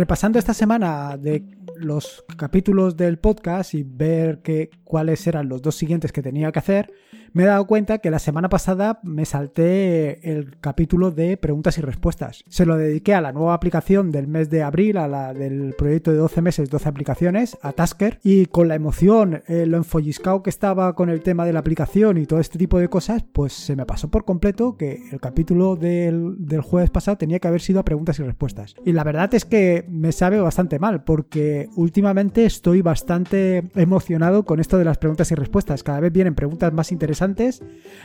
Repasando esta semana de los capítulos del podcast y ver que, cuáles eran los dos siguientes que tenía que hacer, me he dado cuenta que la semana pasada me salté el capítulo de preguntas y respuestas. Se lo dediqué a la nueva aplicación del mes de abril, a la del proyecto de 12 meses, 12 aplicaciones, a Tasker, y con la emoción, eh, lo enfolliscado que estaba con el tema de la aplicación y todo este tipo de cosas, pues se me pasó por completo que el capítulo del, del jueves pasado tenía que haber sido a preguntas y respuestas. Y la verdad es que me sabe bastante mal, porque últimamente estoy bastante emocionado con esto de las preguntas y respuestas. Cada vez vienen preguntas más interesantes.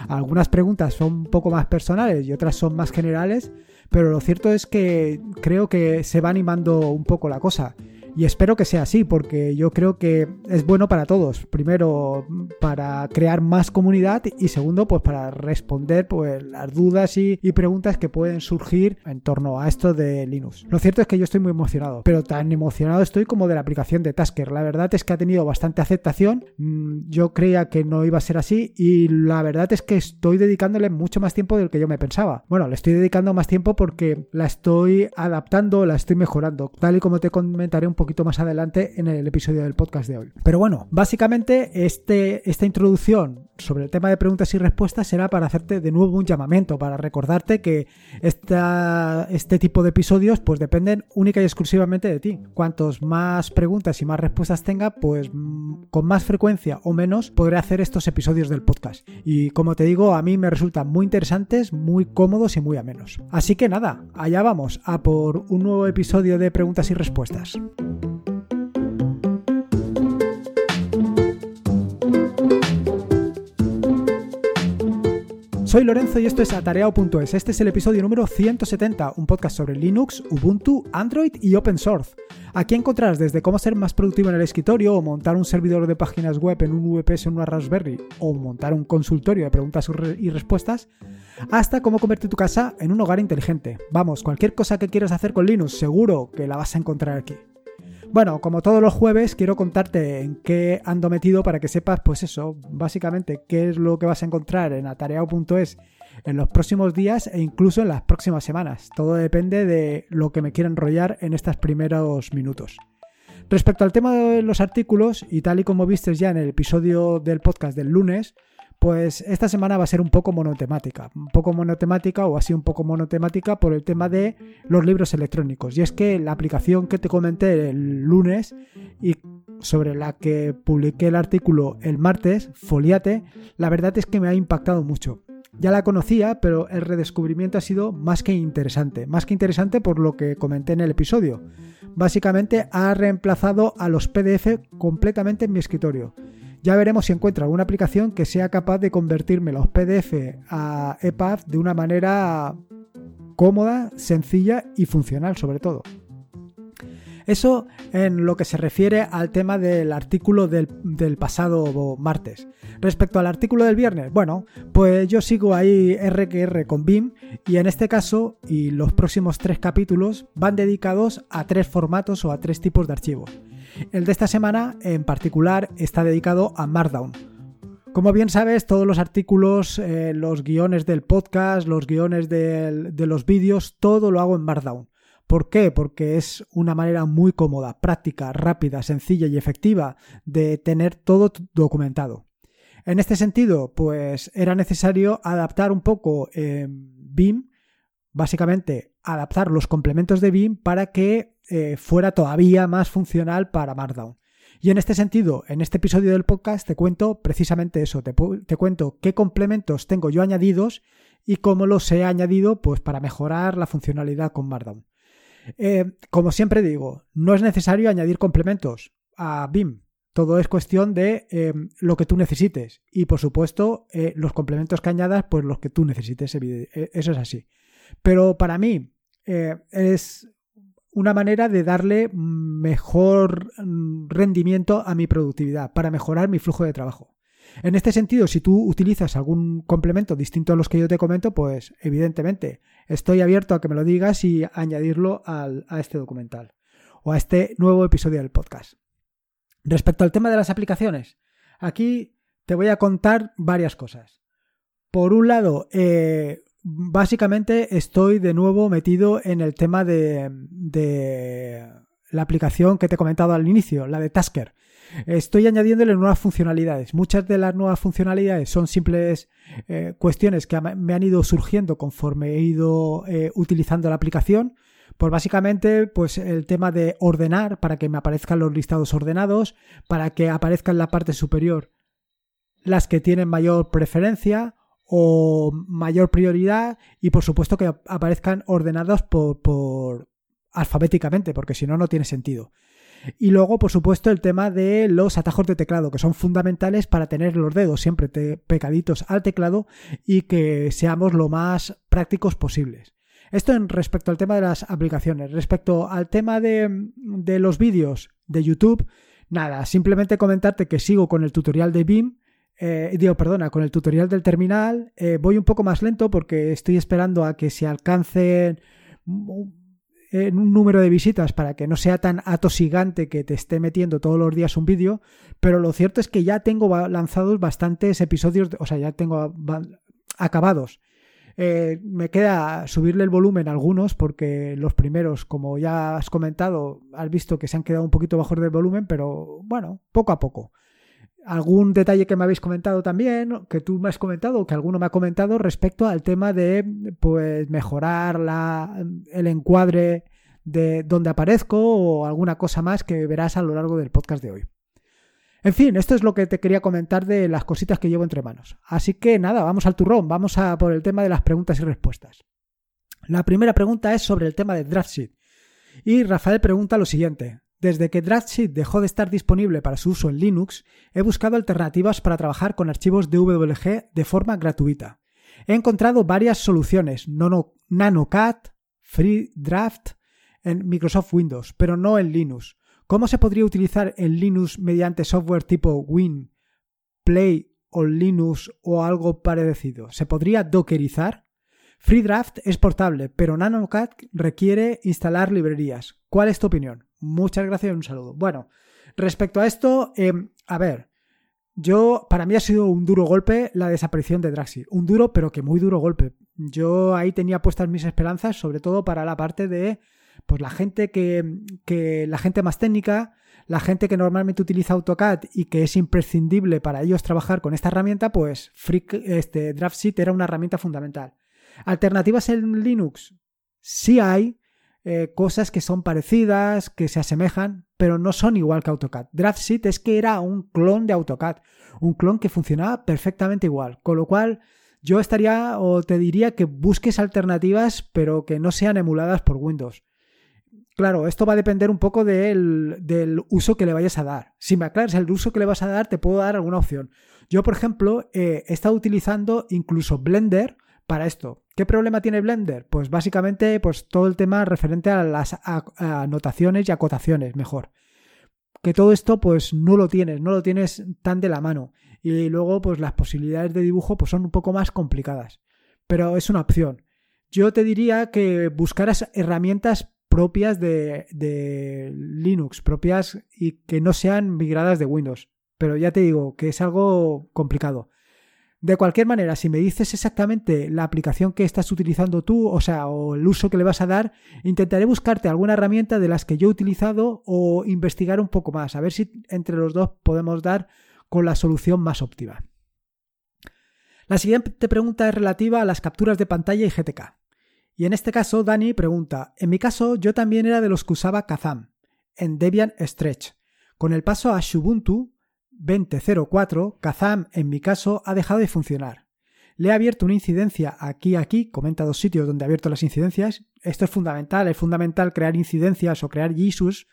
Algunas preguntas son un poco más personales y otras son más generales. Pero lo cierto es que creo que se va animando un poco la cosa. Y espero que sea así, porque yo creo que es bueno para todos. Primero, para crear más comunidad y segundo, pues para responder pues, las dudas y, preguntas que pueden surgir en torno a esto de Linux. Lo cierto es que yo estoy muy emocionado, pero tan emocionado estoy como de la aplicación de Tasker. La verdad es que ha tenido bastante aceptación. Mm, yo creía que no iba a ser así y la verdad es que estoy dedicándole mucho más tiempo del que yo me pensaba. Bueno, le estoy dedicando más tiempo porque la estoy adaptando, la estoy mejorando, tal y como te comentaré un poco poquito más adelante en el episodio del podcast de hoy. Pero bueno, básicamente este, esta introducción sobre el tema de preguntas y respuestas será para hacerte de nuevo un llamamiento, para recordarte que esta, este tipo de episodios pues dependen única y exclusivamente de ti. Cuantos más preguntas y más respuestas tenga, pues mm, con más frecuencia o menos podré hacer estos episodios del podcast. Y como te digo, a mí me resultan muy interesantes, muy cómodos y muy amenos. Así que nada, allá vamos a por un nuevo episodio de preguntas y respuestas. Soy Lorenzo y esto es atareado.es. Este es el episodio número 170, un podcast sobre Linux, Ubuntu, Android y Open Source. Aquí encontrarás desde cómo ser más productivo en el escritorio o montar un servidor de páginas web en un VPS en una Raspberry o montar un consultorio de preguntas y respuestas, hasta cómo convertir tu casa en un hogar inteligente. Vamos, cualquier cosa que quieras hacer con Linux, seguro que la vas a encontrar aquí. Bueno, como todos los jueves, quiero contarte en qué ando metido para que sepas, pues eso, básicamente qué es lo que vas a encontrar en atareado.es en los próximos días e incluso en las próximas semanas. Todo depende de lo que me quiera enrollar en estos primeros minutos. Respecto al tema de los artículos, y tal y como viste ya en el episodio del podcast del lunes, pues esta semana va a ser un poco monotemática, un poco monotemática o así un poco monotemática por el tema de los libros electrónicos. Y es que la aplicación que te comenté el lunes y sobre la que publiqué el artículo el martes, Foliate, la verdad es que me ha impactado mucho. Ya la conocía, pero el redescubrimiento ha sido más que interesante, más que interesante por lo que comenté en el episodio. Básicamente ha reemplazado a los PDF completamente en mi escritorio ya veremos si encuentro alguna aplicación que sea capaz de convertirme los PDF a EPUB de una manera cómoda, sencilla y funcional sobre todo. Eso en lo que se refiere al tema del artículo del, pasado martes. Respecto al artículo del viernes, bueno, pues yo sigo ahí RQR con BIM y en este caso y los próximos tres capítulos van dedicados a tres formatos o a tres tipos de archivos. El de esta semana en particular está dedicado a Markdown. Como bien sabes, todos los artículos, eh, los guiones del podcast, los guiones de los vídeos, todo lo hago en Markdown. ¿Por qué? Porque es una manera muy cómoda, práctica, rápida, sencilla y efectiva de tener todo documentado. En este sentido, pues era necesario adaptar un poco eh, BIM, básicamente adaptar los complementos de BIM para que eh, fuera todavía más funcional para Markdown. Y en este sentido, en este episodio del podcast te cuento precisamente eso, te, cuento qué complementos tengo yo añadidos y cómo los he añadido pues, para mejorar la funcionalidad con Markdown. Eh, como siempre digo, no es necesario añadir complementos a BIM. Todo es cuestión de eh, lo que tú necesites. Y por supuesto, los complementos que añadas, pues los que tú necesites. Eso es así. Pero para mí es una manera de darle mejor rendimiento a mi productividad, para mejorar mi flujo de trabajo. En este sentido, si tú utilizas algún complemento distinto a los que yo te comento, pues evidentemente estoy abierto a que me lo digas y añadirlo a este documental o a este nuevo episodio del podcast. Respecto al tema de las aplicaciones, aquí te voy a contar varias cosas. Por un lado, eh, básicamente estoy de nuevo metido en el tema de, la aplicación que te he comentado al inicio, la de Tasker. Estoy añadiéndole nuevas funcionalidades. Muchas de las nuevas funcionalidades son simples eh, cuestiones que me han ido surgiendo conforme he ido eh, utilizando la aplicación. Pues básicamente, pues el tema de ordenar para que me aparezcan los listados ordenados, para que aparezca en la parte superior las que tienen mayor preferencia o mayor prioridad y por supuesto que aparezcan ordenados por, por alfabéticamente, porque si no, no tiene sentido. Y luego, por supuesto, el tema de los atajos de teclado, que son fundamentales para tener los dedos siempre pecaditos al teclado y que seamos lo más prácticos posibles. Esto en respecto al tema de las aplicaciones. Respecto al tema de, los vídeos de YouTube, nada, simplemente comentarte que sigo con el tutorial de BIM. Eh, digo, perdona, con el tutorial del terminal. Eh, voy un poco más lento porque estoy esperando a que se alcancen en un número de visitas para que no sea tan atosigante que te esté metiendo todos los días un vídeo, pero lo cierto es que ya tengo lanzados bastantes episodios, o sea, ya tengo acabados. Eh, me queda subirle el volumen a algunos porque los primeros, como ya has comentado, has visto que se han quedado un poquito bajos del volumen, pero bueno, poco a poco algún detalle que me habéis comentado también, que tú me has comentado, que alguno me ha comentado respecto al tema de pues mejorar la, el encuadre de donde aparezco o alguna cosa más que verás a lo largo del podcast de hoy. En fin, esto es lo que te quería comentar de las cositas que llevo entre manos. Así que nada, vamos al turrón, vamos a por el tema de las preguntas y respuestas. La primera pregunta es sobre el tema de DraftSheet. Y Rafael pregunta lo siguiente. Desde que DraftSheet dejó de estar disponible para su uso en Linux, he buscado alternativas para trabajar con archivos DWG de forma gratuita. He encontrado varias soluciones, NanoCAD, FreeDraft, en Microsoft Windows, pero no en Linux. ¿Cómo se podría utilizar en Linux mediante software tipo Win, Play o Linux o algo parecido? ¿Se podría dockerizar? FreeDraft es portable, pero NanoCAD requiere instalar librerías. ¿Cuál es tu opinión? Muchas gracias y un saludo. Bueno, respecto a esto, em, a ver, yo, para mí ha sido un duro golpe la desaparición de Draxi. Un duro, pero que muy duro golpe. Yo ahí tenía puestas mis esperanzas, sobre todo para la parte de, pues la gente que, que la gente más técnica, la gente que normalmente utiliza AutoCAD y que es imprescindible para ellos trabajar con esta herramienta, pues este, DraftSheet era una herramienta fundamental. Alternativas en Linux, sí hay, eh, cosas que son parecidas, que se asemejan, pero no son igual que AutoCAD. DraftSheet es que era un clon de AutoCAD, un clon que funcionaba perfectamente igual, con lo cual yo estaría o te diría que busques alternativas, pero que no sean emuladas por Windows. Claro, esto va a depender un poco del, uso que le vayas a dar. Si me aclaras el uso que le vas a dar, te puedo dar alguna opción. Yo, por ejemplo, eh, he estado utilizando incluso Blender para esto. ¿Qué problema tiene Blender? Pues básicamente pues todo el tema referente a las anotaciones y acotaciones, mejor. Que todo esto pues no lo tienes, no lo tienes tan de la mano. Y luego pues las posibilidades de dibujo pues son un poco más complicadas. Pero es una opción. Yo te diría que buscaras herramientas propias de, de Linux, propias y que no sean migradas de Windows. Pero ya te digo que es algo complicado. De cualquier manera, si me dices exactamente la aplicación que estás utilizando tú, o sea, o el uso que le vas a dar, intentaré buscarte alguna herramienta de las que yo he utilizado o investigar un poco más, a ver si entre los dos podemos dar con la solución más óptima. La siguiente pregunta es relativa a las capturas de pantalla y GTK. Y en este caso, Dani pregunta, en mi caso yo también era de los que usaba Kazam en Debian Stretch. Con el paso a Ubuntu 2004, Kazam en mi caso ha dejado de funcionar. Le he abierto una incidencia aquí, aquí, comenta dos sitios donde he abierto las incidencias. Esto es fundamental, es fundamental crear incidencias o crear issues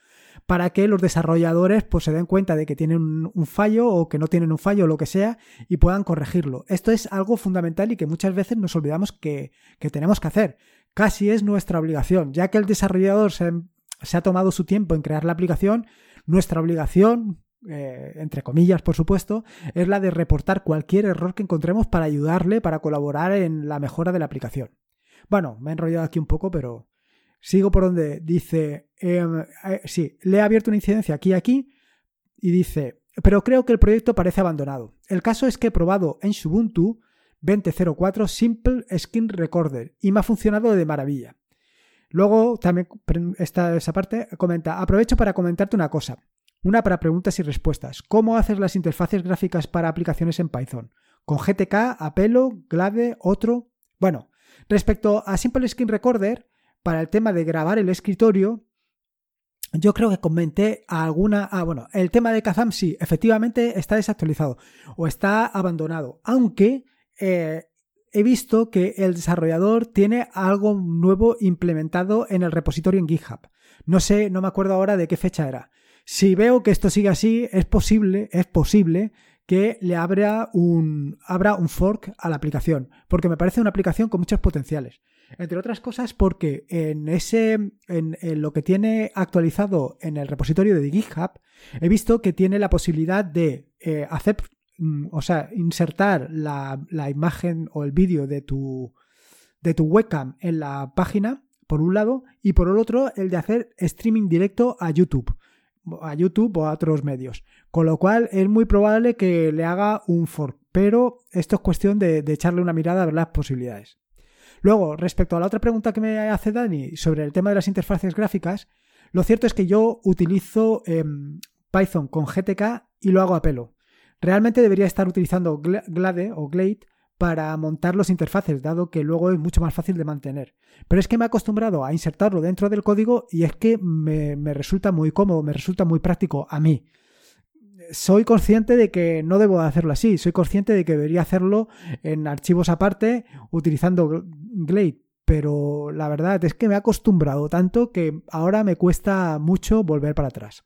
para que los desarrolladores pues, se den cuenta de que tienen un, fallo o que no tienen un fallo o lo que sea y puedan corregirlo. Esto es algo fundamental y que muchas veces nos olvidamos que, tenemos que hacer. Casi es nuestra obligación, ya que el desarrollador se ha tomado su tiempo en crear la aplicación, nuestra obligación eh, entre comillas, por supuesto, es la de reportar cualquier error que encontremos para ayudarle, para colaborar en la mejora de la aplicación. Bueno, me he enrollado aquí un poco, pero sigo por donde dice, em, eh, sí, le he abierto una incidencia aquí aquí y dice, pero creo que el proyecto parece abandonado. El caso es que he probado en Ubuntu 20.04 Simple Skin Recorder y me ha funcionado de maravilla. Luego también está esa parte, comenta, aprovecho para comentarte una cosa. Una para preguntas y respuestas. ¿Cómo haces las interfaces gráficas para aplicaciones en Python? ¿Con GTK, Apelo, Glade, otro? Bueno, respecto a Simple Screen Recorder, para el tema de grabar el escritorio, yo creo que comenté alguna. Ah, bueno, el tema de Kazam sí, efectivamente está desactualizado o está abandonado. Aunque eh, he visto que el desarrollador tiene algo nuevo implementado en el repositorio en GitHub. No sé, no me acuerdo ahora de qué fecha era. Si veo que esto sigue así, es posible, es posible que le abra un, abra un fork a la aplicación, porque me parece una aplicación con muchos potenciales. Entre otras cosas porque en ese, en, lo que tiene actualizado en el repositorio de GitHub, he visto que tiene la posibilidad de eh, hacer, mm, o sea, insertar la, imagen o el vídeo de tu, de tu webcam en la página, por un lado, y por el otro, el de hacer streaming directo a YouTube a YouTube o a otros medios. Con lo cual es muy probable que le haga un fork. Pero esto es cuestión de, echarle una mirada a ver las posibilidades. Luego, respecto a la otra pregunta que me hace Dani sobre el tema de las interfaces gráficas, lo cierto es que yo utilizo em, Python con GTK y lo hago a pelo. Realmente debería estar utilizando Glade o Glade para montar los interfaces, dado que luego es mucho más fácil de mantener. Pero es que me he acostumbrado a insertarlo dentro del código y es que me resulta muy cómodo, me resulta muy práctico a mí soy consciente de que no debo hacerlo así, soy consciente de que debería hacerlo en archivos aparte utilizando Glade, pero la verdad es que me he acostumbrado tanto que ahora me cuesta mucho volver para atrás.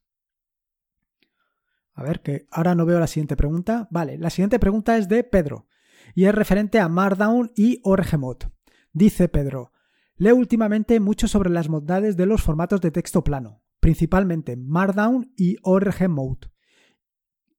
A ver, que ahora no veo la siguiente pregunta. Vale, la siguiente pregunta es de Pedro y es referente a Markdown y ORGMod. Dice Pedro, leo últimamente mucho sobre las bondades de los formatos de texto plano, principalmente Markdown y ORGMode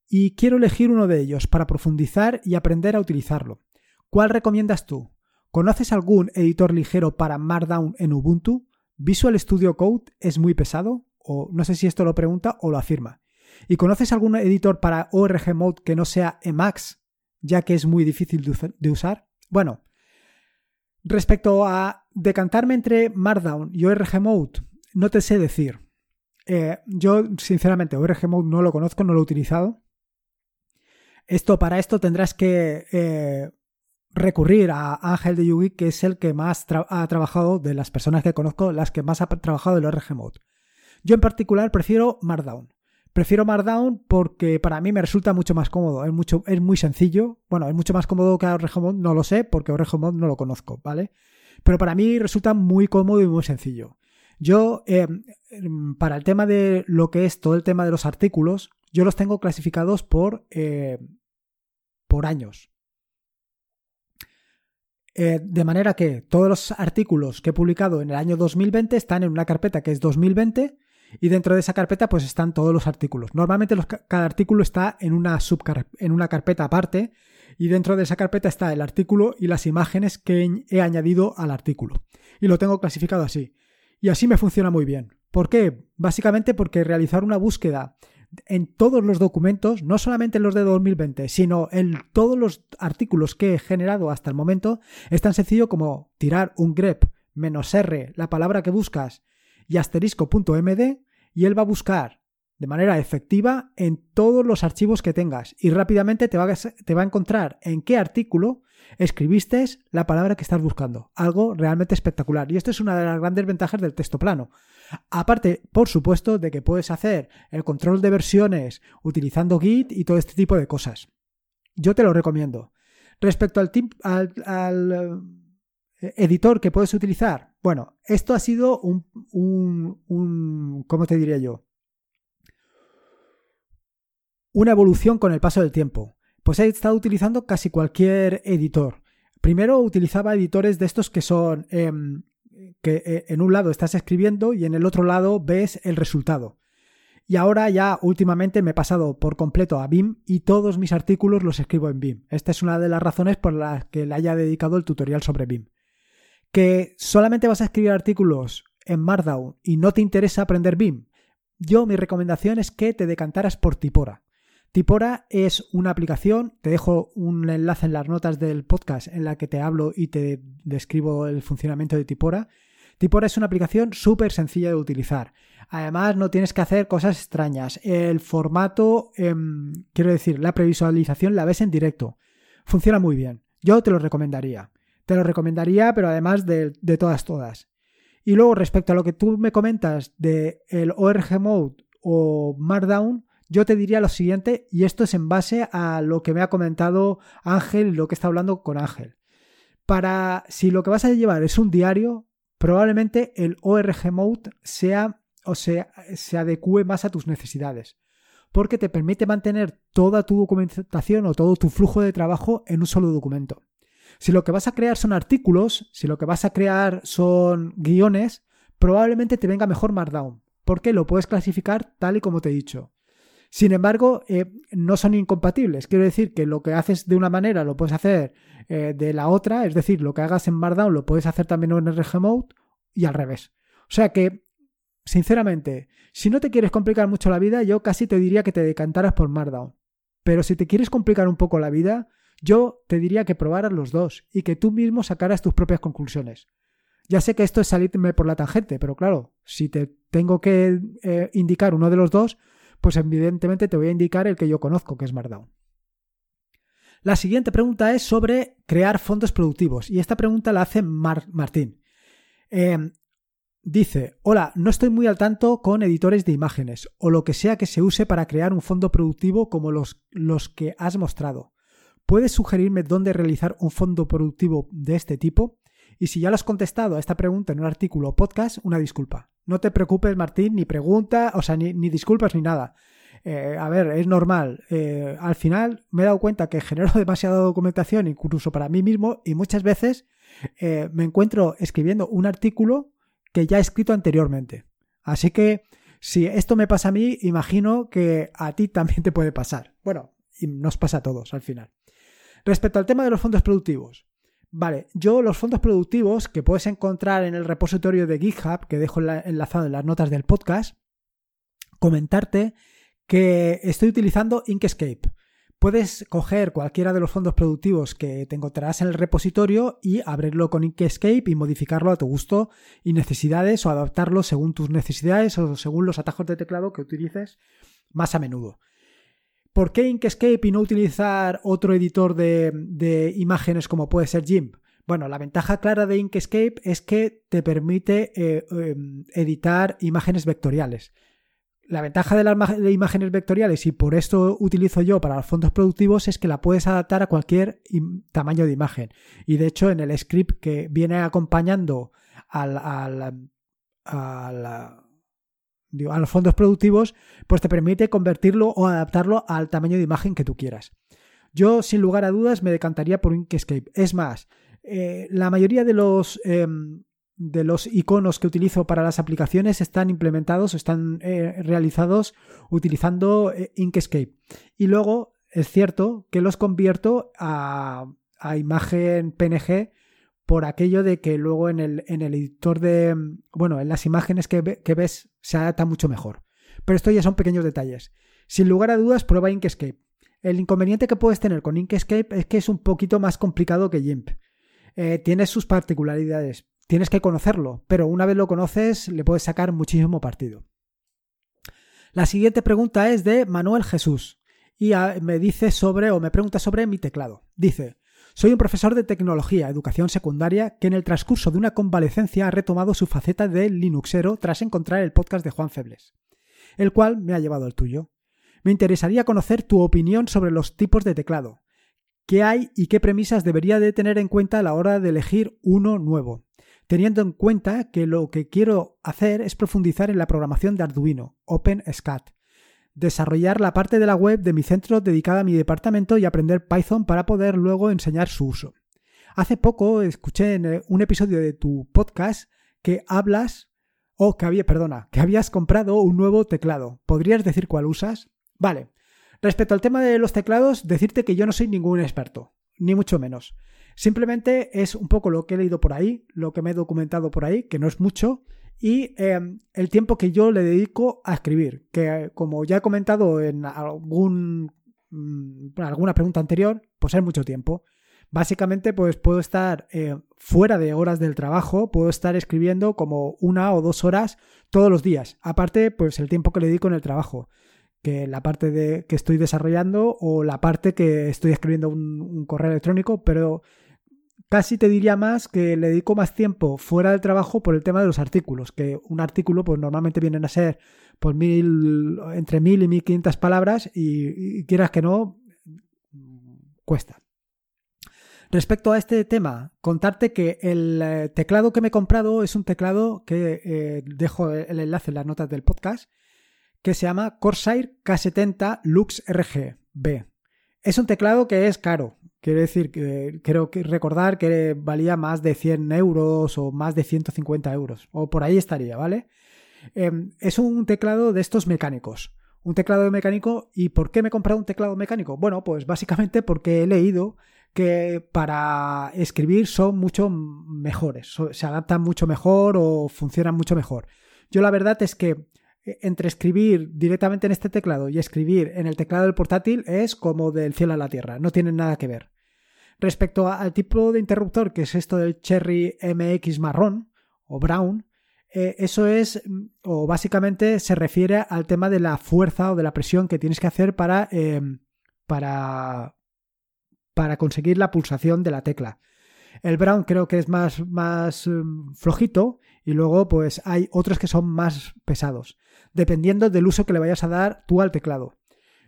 y quiero elegir uno de ellos para profundizar y aprender a utilizarlo. ¿Cuál recomiendas tú? ¿Conoces algún editor ligero para Markdown en Ubuntu? ¿Visual Studio Code es muy pesado? O no sé si esto lo pregunta o lo afirma. ¿Y conoces algún editor para ORG Mode que no sea Emacs, ya que es muy difícil de usar? Bueno, respecto a decantarme entre Markdown y ORG Mode, no te sé decir. Eh, yo, sinceramente, ORG Mode no lo conozco, no lo he utilizado. Esto, para esto tendrás que eh, recurrir a Ángel de Yugi, que es el que más ha trabajado de las personas que conozco, las que más ha trabajado el RG Mode. Yo en particular prefiero Markdown. Prefiero Markdown porque para mí me resulta mucho más cómodo, es, mucho, es muy sencillo. Bueno, es mucho más cómodo que ORG Mode, no lo sé, porque ORG Mode no lo conozco, ¿vale? Pero para mí resulta muy cómodo y muy sencillo. Yo, eh, para el tema de lo que es todo el tema de los artículos, yo los tengo clasificados por, eh, por años. Eh, de manera que todos los artículos que he publicado en el año 2020 están en una carpeta que es 2020 y dentro de esa carpeta pues están todos los artículos. Normalmente cada artículo está en una, en una carpeta aparte y dentro de esa carpeta está el artículo y las imágenes que he añadido al artículo. Y lo tengo clasificado así. Y así me funciona muy bien. ¿Por qué? Básicamente porque realizar una búsqueda en todos los documentos, no solamente en los de 2020, sino en todos los artículos que he generado hasta el momento, es tan sencillo como tirar un grep menos R, la palabra que buscas, y asterisco.md, y él va a buscar de manera efectiva en todos los archivos que tengas y rápidamente te va, a, te va a encontrar en qué artículo escribiste la palabra que estás buscando. Algo realmente espectacular. Y esto es una de las grandes ventajas del texto plano. Aparte, por supuesto, de que puedes hacer el control de versiones utilizando Git y todo este tipo de cosas. Yo te lo recomiendo. Respecto al, al, editor que puedes utilizar, bueno, esto ha sido un, un, un, ¿cómo te diría yo? Una evolución con el paso del tiempo. Pues he estado utilizando casi cualquier editor. Primero utilizaba editores de estos que son em, que eh, en un lado estás escribiendo y en el otro lado ves el resultado. Y ahora ya últimamente me he pasado por completo a BIM y todos mis artículos los escribo en BIM. Esta es una de las razones por las que le haya dedicado el tutorial sobre BIM. Que solamente vas a escribir artículos en Markdown y no te interesa aprender BIM. Yo mi recomendación es que te decantaras por Tipora. Tipora es una aplicación, te dejo un enlace en las notas del podcast en la que te hablo y te describo el funcionamiento de Tipora. Tipora es una aplicación súper sencilla de utilizar. Además, no tienes que hacer cosas extrañas. El formato, em, quiero decir, la previsualización la ves en directo. Funciona muy bien. Yo te lo recomendaría. Te lo recomendaría, pero además de, todas, todas. Y luego, respecto a lo que tú me comentas de el ORG Mode o Markdown, yo te diría lo siguiente, y esto es en base a lo que me ha comentado Ángel lo que está hablando con Ángel. Para si lo que vas a llevar es un diario, probablemente el ORG Mode sea o sea, se adecue más a tus necesidades, porque te permite mantener toda tu documentación o todo tu flujo de trabajo en un solo documento. Si lo que vas a crear son artículos, si lo que vas a crear son guiones, probablemente te venga mejor Markdown, porque lo puedes clasificar tal y como te he dicho. Sin embargo, eh, no son incompatibles. Quiero decir que lo que haces de una manera lo puedes hacer eh, de la otra, es decir, lo que hagas en Markdown lo puedes hacer también en RG Mode y al revés. O sea que, sinceramente, si no te quieres complicar mucho la vida, yo casi te diría que te decantaras por Markdown. Pero si te quieres complicar un poco la vida, yo te diría que probaras los dos y que tú mismo sacaras tus propias conclusiones. Ya sé que esto es salirme por la tangente, pero claro, si te tengo que eh, indicar uno de los dos, pues evidentemente te voy a indicar el que yo conozco, que es Markdown. La siguiente pregunta es sobre crear fondos productivos y esta pregunta la hace Martín. Em, dice, hola, no estoy muy al tanto con editores de imágenes o lo que sea que se use para crear un fondo productivo como los, los que has mostrado. ¿Puedes sugerirme dónde realizar un fondo productivo de este tipo? Y si ya lo has contestado a esta pregunta en un artículo o podcast, una disculpa. No te preocupes, Martín, ni pregunta, o sea, ni, disculpas ni nada. Eh, a ver, es normal. Eh, al final me he dado cuenta que genero demasiada documentación, incluso para mí mismo, y muchas veces eh, me encuentro escribiendo un artículo que ya he escrito anteriormente. Así que si esto me pasa a mí, imagino que a ti también te puede pasar. Bueno, y nos pasa a todos al final. Respecto al tema de los fondos productivos. Vale, yo los fondos productivos que puedes encontrar en el repositorio de GitHub, que dejo enlazado en las notas del podcast, comentarte que estoy utilizando Inkscape. Puedes coger cualquiera de los fondos productivos que te encontrarás en el repositorio y abrirlo con Inkscape y modificarlo a tu gusto y necesidades o adaptarlo según tus necesidades o según los atajos de teclado que utilices más a menudo. ¿Por qué Inkscape y no utilizar otro editor de, imágenes como puede ser GIMP? Bueno, la ventaja clara de Inkscape es que te permite eh, em, editar imágenes vectoriales. La ventaja de las imágenes vectoriales, y por esto utilizo yo para los fondos productivos, es que la puedes adaptar a cualquier tamaño de imagen. Y de hecho, en el script que viene acompañando al, al, al a los fondos productivos, pues te permite convertirlo o adaptarlo al tamaño de imagen que tú quieras. Yo, sin lugar a dudas, me decantaría por Inkscape. Es más, eh, la mayoría de los, em, de los iconos que utilizo para las aplicaciones están implementados, están eh, realizados utilizando eh, Inkscape. Y luego es cierto que los convierto a, a imagen PNG por aquello de que luego en el, en el editor de, bueno, en las imágenes que, ves se adapta mucho mejor. Pero esto ya son pequeños detalles. Sin lugar a dudas, prueba Inkscape. El inconveniente que puedes tener con Inkscape es que es un poquito más complicado que GIMP. Eh, tiene sus particularidades, tienes que conocerlo, pero una vez lo conoces le puedes sacar muchísimo partido. La siguiente pregunta es de Manuel Jesús y me dice sobre o me pregunta sobre mi teclado. Dice, soy un profesor de tecnología, educación secundaria, que en el transcurso de una convalecencia ha retomado su faceta de Linuxero tras encontrar el podcast de Juan Febles, el cual me ha llevado al tuyo. Me interesaría conocer tu opinión sobre los tipos de teclado. ¿Qué hay y qué premisas debería de tener en cuenta a la hora de elegir uno nuevo? Teniendo en cuenta que lo que quiero hacer es profundizar en la programación de Arduino, OpenSCAD, desarrollar la parte de la web de mi centro dedicada a mi departamento y aprender Python para poder luego enseñar su uso. Hace poco escuché en eh, un episodio de tu podcast que hablas o que había, perdona, que habías comprado un nuevo teclado. ¿Podrías decir cuál usas? Vale. Respecto al tema de los teclados, decirte que yo no soy ningún experto, ni mucho menos. Simplemente es un poco lo que he leído por ahí, lo que me he documentado por ahí, que no es mucho, y em, el tiempo que yo le dedico a escribir, que como ya he comentado en algún, mm, alguna pregunta anterior, pues es mucho tiempo. Básicamente, pues puedo estar eh, fuera de horas del trabajo, puedo estar escribiendo como una o dos horas todos los días. Aparte, pues el tiempo que le dedico en el trabajo, que la parte de que estoy desarrollando o la parte que estoy escribiendo un, correo electrónico, pero casi te diría más que le dedico más tiempo fuera del trabajo por el tema de los artículos, que un artículo pues normalmente vienen a ser pues mil, entre mil y mil quinientas palabras y quieras que no, cuesta. Respecto a este tema, contarte que el eh, teclado que me he comprado es un teclado que eh, dejo el enlace en las notas del podcast, que se llama Corsair K70 Lux RGB. Es un teclado que es caro. Quiero decir, que creo que recordar que valía más de 100 euros o más de 150 euros. O por ahí estaría, ¿vale? Em, es un teclado de estos mecánicos. Un teclado mecánico. ¿Y por qué me he comprado un teclado mecánico? Bueno, pues básicamente porque he leído que para escribir son mucho mejores, se adaptan mucho mejor o funcionan mucho mejor. Yo la verdad es que entre escribir directamente en este teclado y escribir en el teclado del portátil es como del cielo a la tierra, no tienen nada que ver. Respecto al tipo de interruptor, que es esto del Cherry MX marrón o brown, eh, eso es, mm, o básicamente se refiere al tema de la fuerza o de la presión que tienes que hacer para, em, para, para conseguir la pulsación de la tecla. El brown creo que es más, más mm, flojito y luego pues hay otros que son más pesados, dependiendo del uso que le vayas a dar tú al teclado.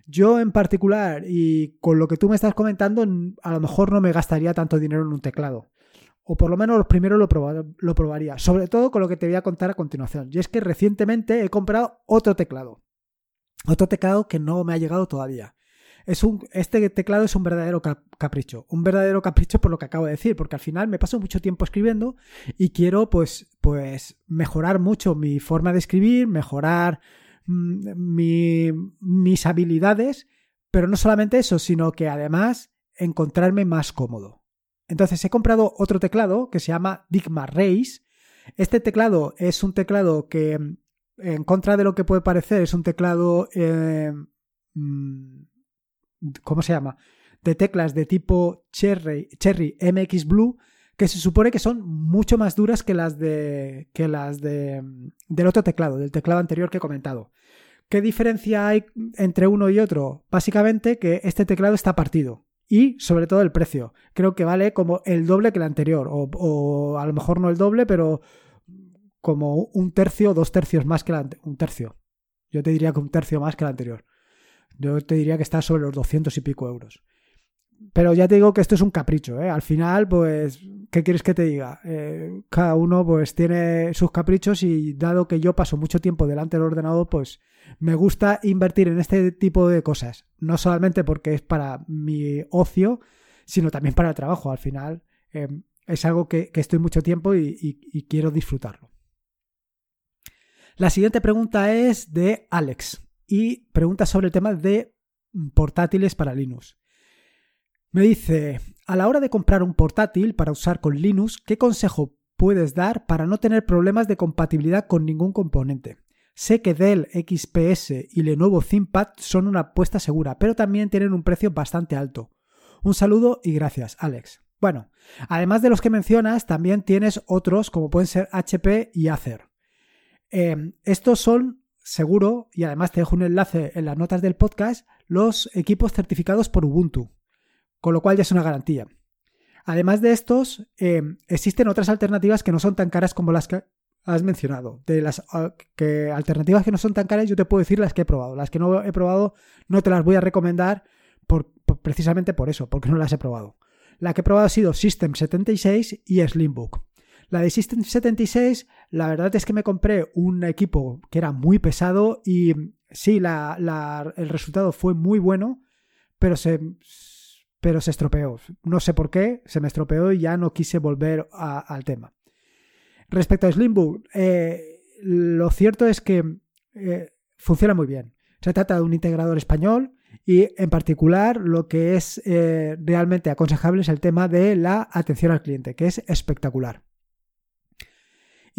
Yo en particular y con lo que tú me estás comentando, a lo mejor no me gastaría tanto dinero en un teclado. O por lo menos los primeros lo, lo probaría. Sobre todo con lo que te voy a contar a continuación. Y es que recientemente he comprado otro teclado. Otro teclado que no me ha llegado todavía es un, este teclado es un verdadero capricho. Un verdadero capricho por lo que acabo de decir, porque al final me paso mucho tiempo escribiendo y quiero pues, pues mejorar mucho mi forma de escribir, mejorar mm, mis habilidades, pero no solamente eso, sino que además encontrarme más cómodo. Entonces he comprado otro teclado que se llama Digma Race. Este teclado es un teclado que, en contra de lo que puede parecer, es un teclado eh, mm, ¿cómo se llama? De teclas de tipo Cherry, Cherry MX Blue, que se supone que son mucho más duras que las de que las de del otro teclado, del teclado anterior que he comentado. ¿Qué diferencia hay entre uno y otro? Básicamente que este teclado está partido y sobre todo el precio. Creo que vale como el doble que el anterior o, a lo mejor no el doble, pero como un tercio dos tercios más que el anterior. Un tercio. Yo te diría que un tercio más que el anterior. Yo te diría que está sobre los 200 y pico euros. Pero ya te digo que esto es un capricho, ¿eh? Al final, pues, ¿qué quieres que te diga? Eh, cada uno, pues, tiene sus caprichos y dado que yo paso mucho tiempo delante del ordenador, pues, me gusta invertir en este tipo de cosas. No solamente porque es para mi ocio, sino también para el trabajo. Al final, eh, es algo que, estoy mucho tiempo y quiero disfrutarlo. La siguiente pregunta es de Alex y pregunta sobre el tema de portátiles para Linux. Me dice, a la hora de comprar un portátil para usar con Linux, ¿qué consejo puedes dar para no tener problemas de compatibilidad con ningún componente? Sé que Dell XPS y Lenovo ThinkPad son una apuesta segura, pero también tienen un precio bastante alto. Un saludo y gracias, Alex. Bueno, además de los que mencionas, también tienes otros como pueden ser HP y Acer. Eh, estos son seguro, y además te dejo un enlace en las notas del podcast, los equipos certificados por Ubuntu, con lo cual ya es una garantía. Además de estos, eh, existen otras alternativas que no son tan caras como las que has mencionado. De las ah, que alternativas que no son tan caras, yo te puedo decir las que he probado. Las que no he probado no te las voy a recomendar por, precisamente por eso, porque no las he probado. La que he probado ha sido System 76 y Slimbook. La de System 76, la verdad es que me compré un equipo que era muy pesado y sí, el resultado fue muy bueno, pero se, pero se estropeó. No sé por qué, se me estropeó y ya no quise volver al tema. Respecto a Slimbook, eh, lo cierto es que eh, funciona muy bien. Se trata de un integrador español y en particular lo que es eh, realmente aconsejable es el tema de la atención al cliente, que es espectacular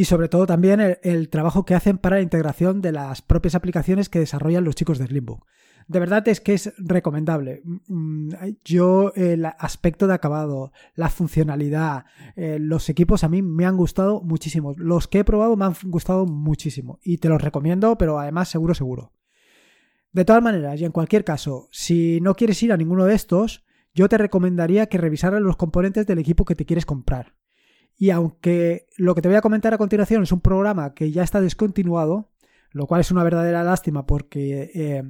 y sobre todo también el, trabajo que hacen para la integración de las propias aplicaciones que desarrollan los chicos de Slimbook. de verdad es que es recomendable. Mm, yo, el aspecto de acabado, la funcionalidad, eh, los equipos a mí me han gustado muchísimo. Los que he probado me han gustado muchísimo y te los recomiendo, pero además seguro, seguro. De todas maneras, y en cualquier caso, si no quieres ir a ninguno de estos, yo te recomendaría que revisaras los componentes del equipo que te quieres comprar. Y aunque lo que te voy a comentar a continuación es un programa que ya está descontinuado, lo cual es una verdadera lástima porque eh,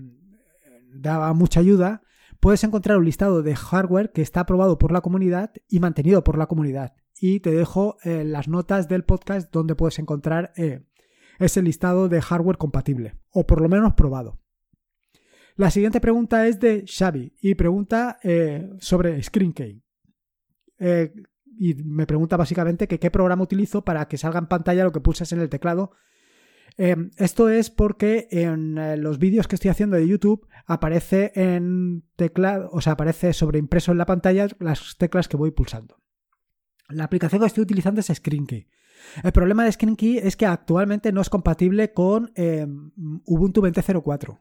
daba mucha ayuda, puedes encontrar un listado de hardware que está aprobado por la comunidad y mantenido por la comunidad. Y te dejo eh, las notas del podcast donde puedes encontrar eh, ese listado de hardware compatible, o por lo menos probado. La siguiente pregunta es de Xavi y pregunta sobre ScreenKey. Y me pregunta básicamente que qué programa utilizo para que salga en pantalla lo que pulsas en el teclado Em, esto es porque en eh, los vídeos que estoy haciendo de YouTube aparece en teclado, o sea, aparece sobreimpreso en la pantalla las teclas que voy pulsando. La aplicación que estoy utilizando es ScreenKey. El problema de ScreenKey es que actualmente no es compatible con em, Ubuntu 20.04.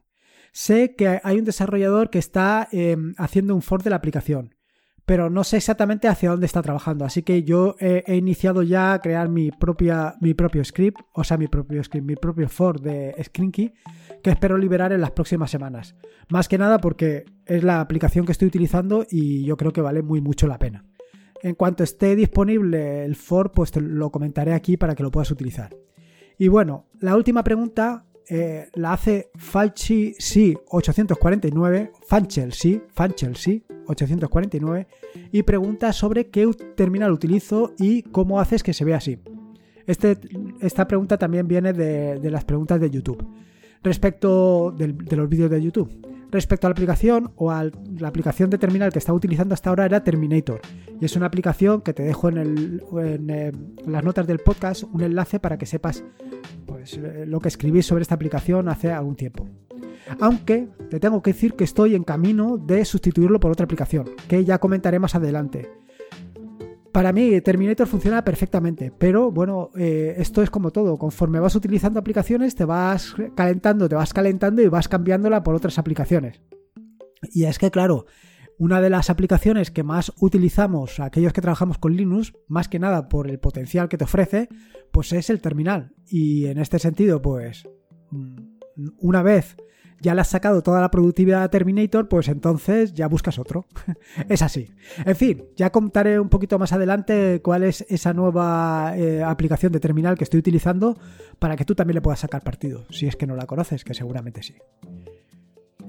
Sé que hay un desarrollador que está em, haciendo un fork de la aplicación pero no sé exactamente hacia dónde está trabajando. Así que yo he, iniciado ya a crear mi, propia, mi propio script, o sea, mi propio script, mi propio for de Screenkey, que espero liberar en las próximas semanas. Más que nada porque es la aplicación que estoy utilizando y yo creo que vale muy mucho la pena. En cuanto esté disponible el for, pues te lo comentaré aquí para que lo puedas utilizar. Y bueno, la última pregunta eh, la hace Falchi 849, Fanchel Fanchel 849 y pregunta sobre qué terminal utilizo y cómo haces que se vea así. Este, esta pregunta también viene de, las preguntas de YouTube. Respecto de los vídeos de YouTube. Respecto a la aplicación o a la aplicación de terminal que estaba utilizando hasta ahora era Terminator. Y es una aplicación que te dejo en, el, en, eh, las notas del podcast un enlace para que sepas pues, eh, lo que escribí sobre esta aplicación hace algún tiempo. Aunque te tengo que decir que estoy en camino de sustituirlo por otra aplicación, que ya comentaré más adelante. Para mí Terminator funciona perfectamente, pero bueno, eh, esto es como todo, conforme vas utilizando aplicaciones te vas calentando, te vas calentando y vas cambiándola por otras aplicaciones. Y es que claro, una de las aplicaciones que más utilizamos aquellos que trabajamos con Linux, más que nada por el potencial que te ofrece, pues es el terminal. Y en este sentido, pues mm, una vez ya le has sacado toda la productividad a Terminator, pues entonces ya buscas otro. es así. En fin, ya contaré un poquito más adelante cuál es esa nueva eh, aplicación de terminal que estoy utilizando para que tú también le puedas sacar partido, si es que no la conoces, que seguramente sí.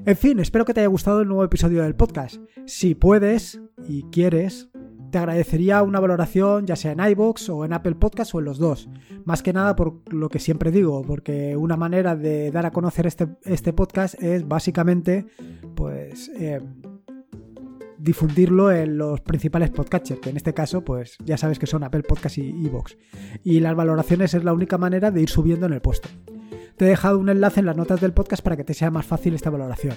En fin, espero que te haya gustado el nuevo episodio del podcast. Si puedes y quieres, te agradecería una valoración ya sea en iBox o en Apple Podcast o en los dos. Más que nada por lo que siempre digo, porque una manera de dar a conocer este, este podcast es básicamente pues eh, difundirlo en los principales podcatchers, que en este caso pues ya sabes que son Apple Podcast y iBox. Y las valoraciones es la única manera de ir subiendo en el puesto. Te he dejado un enlace en las notas del podcast para que te sea más fácil esta valoración.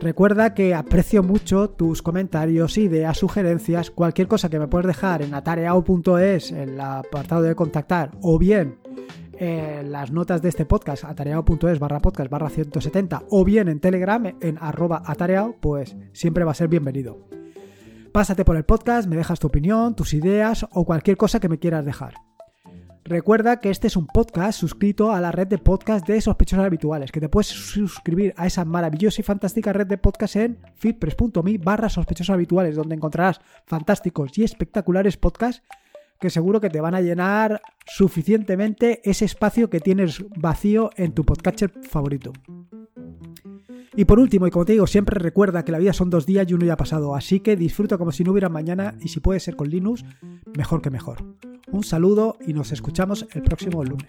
Recuerda que aprecio mucho tus comentarios, ideas, sugerencias, cualquier cosa que me puedes dejar en atareao.es, en el apartado de contactar, o bien en las notas de este podcast, atareao.es barra podcast barra 170, o bien en Telegram en arroba atareao, pues siempre va a ser bienvenido. Pásate por el podcast, me dejas tu opinión, tus ideas o cualquier cosa que me quieras dejar. Recuerda que este es un podcast suscrito a la red de podcast de sospechosos habituales, que te puedes suscribir a esa maravillosa y fantástica red de podcast en fitpress.me barra sospechosos habituales, donde encontrarás fantásticos y espectaculares podcasts que seguro que te van a llenar suficientemente ese espacio que tienes vacío en tu podcatcher favorito. Y por último, y como te digo, siempre recuerda que la vida son dos días y uno ya ha pasado, así que disfruta como si no hubiera mañana y si puede ser con Linux, mejor que mejor. Un saludo y nos escuchamos el próximo lunes.